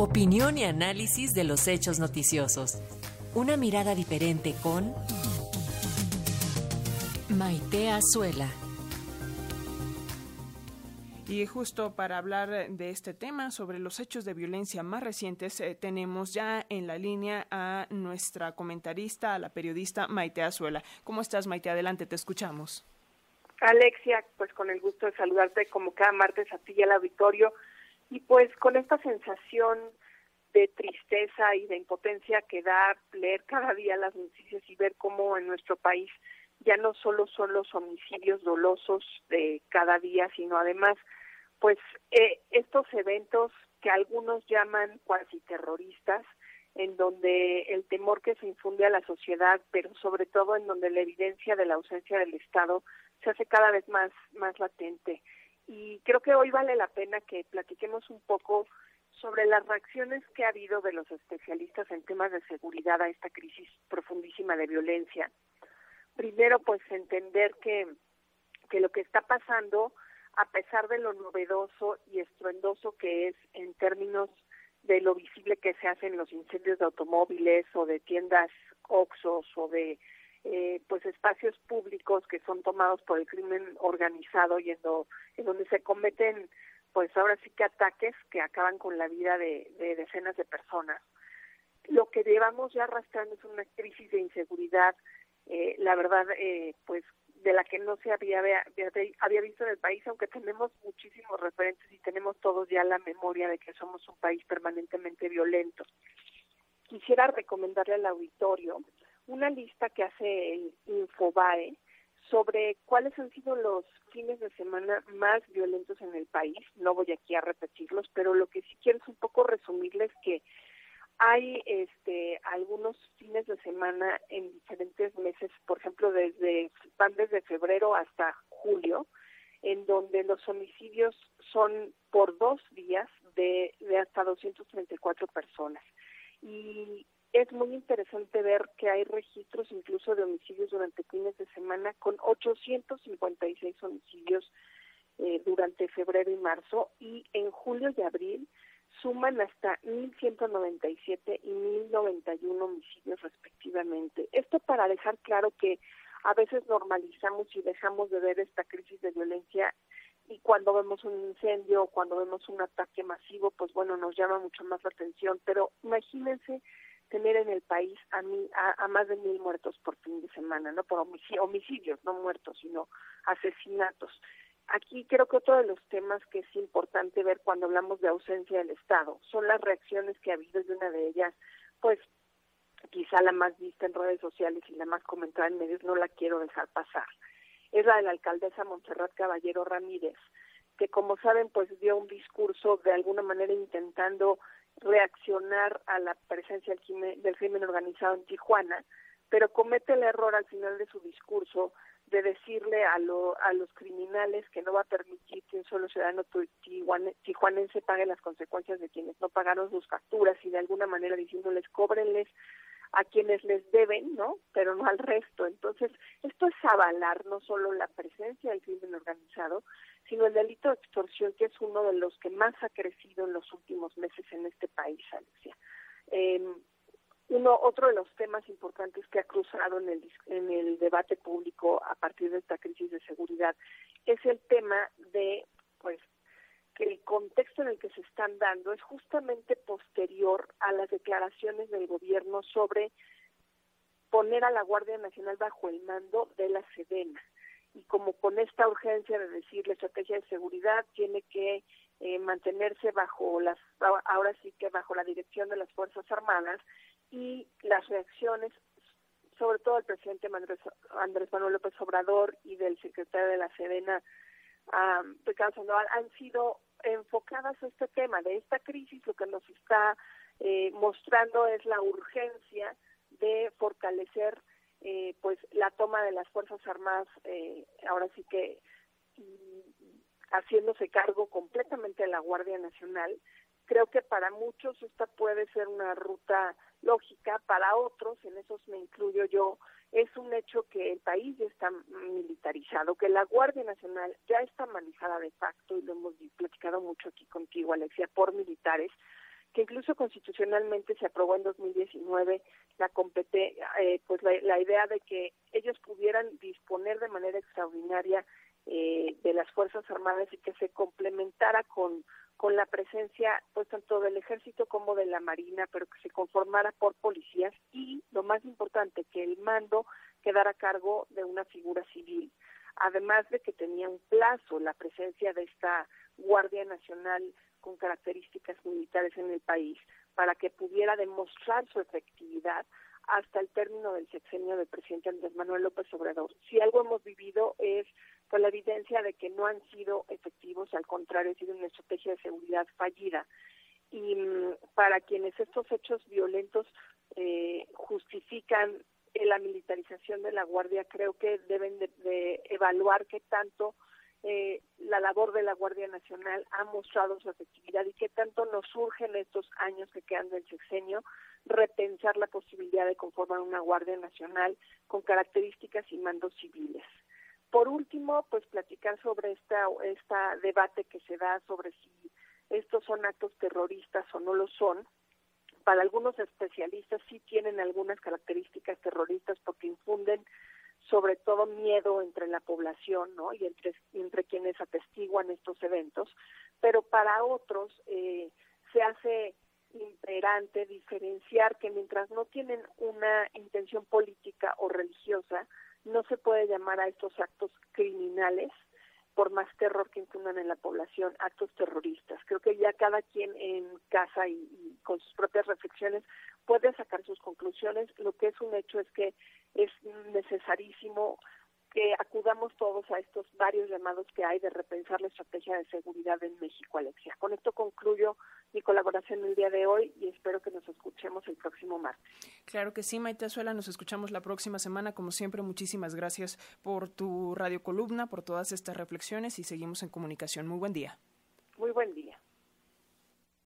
Opinión y análisis de los hechos noticiosos. Una mirada diferente con Maite Azuela. Y justo para hablar de este tema, sobre los hechos de violencia más recientes, eh, tenemos ya en la línea a nuestra comentarista, a la periodista Maite Azuela. ¿Cómo estás, Maite? Adelante, te escuchamos. Alexia, pues con el gusto de saludarte como cada martes a ti y al auditorio. Y pues con esta sensación de tristeza y de impotencia que da leer cada día las noticias y ver cómo en nuestro país ya no solo son los homicidios dolosos de cada día, sino además pues eh, estos eventos que algunos llaman cuasi terroristas, en donde el temor que se infunde a la sociedad, pero sobre todo en donde la evidencia de la ausencia del Estado se hace cada vez más, más latente. Y creo que hoy vale la pena que platiquemos un poco sobre las reacciones que ha habido de los especialistas en temas de seguridad a esta crisis profundísima de violencia. Primero, pues entender que, que lo que está pasando a pesar de lo novedoso y estruendoso que es en términos de lo visible que se hacen los incendios de automóviles o de tiendas Oxos o de eh, pues espacios públicos que son tomados por el crimen organizado y en, donde se cometen pues ahora sí que ataques que acaban con la vida de, decenas de personas. Lo que llevamos ya arrastrando es una crisis de inseguridad, eh, la verdad, eh, pues de la que no se había, había visto en el país, aunque tenemos muchísimos referentes y tenemos todos ya la memoria de que somos un país permanentemente violento. Quisiera recomendarle al auditorio una lista que hace el Infobae sobre cuáles han sido los fines de semana más violentos en el país. No voy aquí a repetirlos, pero lo que sí quiero es un poco resumirles que hay este algunos fines de semana en diferentes meses, por ejemplo, desde van desde febrero hasta julio, en donde los homicidios son por dos días de, de hasta 234 personas. Y es muy interesante ver que hay registros incluso de homicidios durante fines de semana con 856 homicidios eh, durante febrero y marzo y en julio y abril suman hasta 1.197 y 1.091 homicidios respectivamente. Esto para dejar claro que a veces normalizamos y dejamos de ver esta crisis de violencia y cuando vemos un incendio o cuando vemos un ataque masivo, pues bueno, nos llama mucho más la atención. Pero imagínense tener en el país a, a, a más de mil muertos por fin de semana, no por homicidios, no muertos, sino asesinatos. Aquí creo que otro de los temas que es importante ver cuando hablamos de ausencia del Estado son las reacciones que ha habido y una de ellas, pues quizá la más vista en redes sociales y la más comentada en medios, no la quiero dejar pasar. Es la de la alcaldesa Montserrat Caballero Ramírez, que como saben, pues dio un discurso de alguna manera intentando reaccionar a la presencia del crimen, del crimen organizado en Tijuana, pero comete el error al final de su discurso de decirle a, lo, a los criminales que no va a permitir que un solo ciudadano tijuanense pague las consecuencias de quienes no pagaron sus facturas y de alguna manera diciéndoles cóbrenles a quienes les deben, ¿no? Pero no al resto. Entonces, esto es avalar no solo la presencia del crimen organizado, sino el delito de extorsión, que es uno de los que más ha crecido en los últimos meses en este país, Alexia. Eh, uno, otro de los temas importantes que ha cruzado en el, en el debate público a partir de esta crisis de seguridad es el tema de, pues, que el contexto en el que se están dando es justamente posterior a las declaraciones del gobierno sobre poner a la Guardia Nacional bajo el mando de la Sedena. Y como con esta urgencia de decir la estrategia de seguridad tiene que eh, mantenerse bajo las, ahora sí que bajo la dirección de las Fuerzas Armadas, y las reacciones, sobre todo del presidente Andrés Manuel López Obrador y del secretario de la Sedena, Ricardo Sandoval, han sido enfocadas a este tema de esta crisis. Lo que nos está eh, mostrando es la urgencia de fortalecer eh, pues la toma de las fuerzas armadas eh, ahora sí que mm, haciéndose cargo completamente de la Guardia Nacional creo que para muchos esta puede ser una ruta lógica, para otros, en esos me incluyo yo, es un hecho que el país ya está militarizado, que la Guardia Nacional ya está manejada de facto, y lo hemos platicado mucho aquí contigo, Alexia, por militares, que incluso constitucionalmente se aprobó en 2019 la compete, eh, pues la, idea de que ellos pudieran disponer de manera extraordinaria eh, de las Fuerzas Armadas y que se complementara con, con la presencia pues tanto del ejército como de la marina, pero que se conformara por policías y lo más importante que el mando quedara a cargo de una figura civil además de que tenía un plazo la presencia de esta Guardia Nacional con características militares en el país para que pudiera demostrar su efectividad hasta el término del sexenio del presidente Andrés Manuel López Obrador. Si algo hemos vivido es pues, la evidencia de que no han sido efectivos, al contrario, ha sido una estrategia de seguridad fallida. Y mm, para quienes estos hechos violentos eh, justifican la militarización de la Guardia, creo que deben de, evaluar qué tanto eh, la labor de la Guardia Nacional ha mostrado su efectividad y qué tanto nos surge en estos años que quedan del sexenio repensar la posibilidad de conformar una Guardia Nacional con características y mandos civiles. Por último, pues platicar sobre esta, esta debate que se da sobre si estos son actos terroristas o no lo son para algunos especialistas sí tienen algunas características terroristas porque infunden sobre todo miedo entre la población ¿no? y entre, entre quienes atestiguan estos eventos, pero para otros eh, se hace imperante diferenciar que mientras no tienen una intención política o religiosa, no se puede llamar a estos actos criminales por más terror que infundan en la población, actos terroristas. Creo que ya cada quien en casa y, con sus propias reflexiones puede sacar sus conclusiones. Lo que es un hecho es que es necesarísimo que acudamos todos a estos varios llamados que hay de repensar la estrategia de seguridad en México, Alexia. Con esto concluyo mi colaboración el día de hoy y espero que el Claro que sí, Maite Azuela, nos escuchamos la próxima semana. Como siempre, muchísimas gracias por tu radio columna, por todas estas reflexiones y seguimos en comunicación. Muy buen día.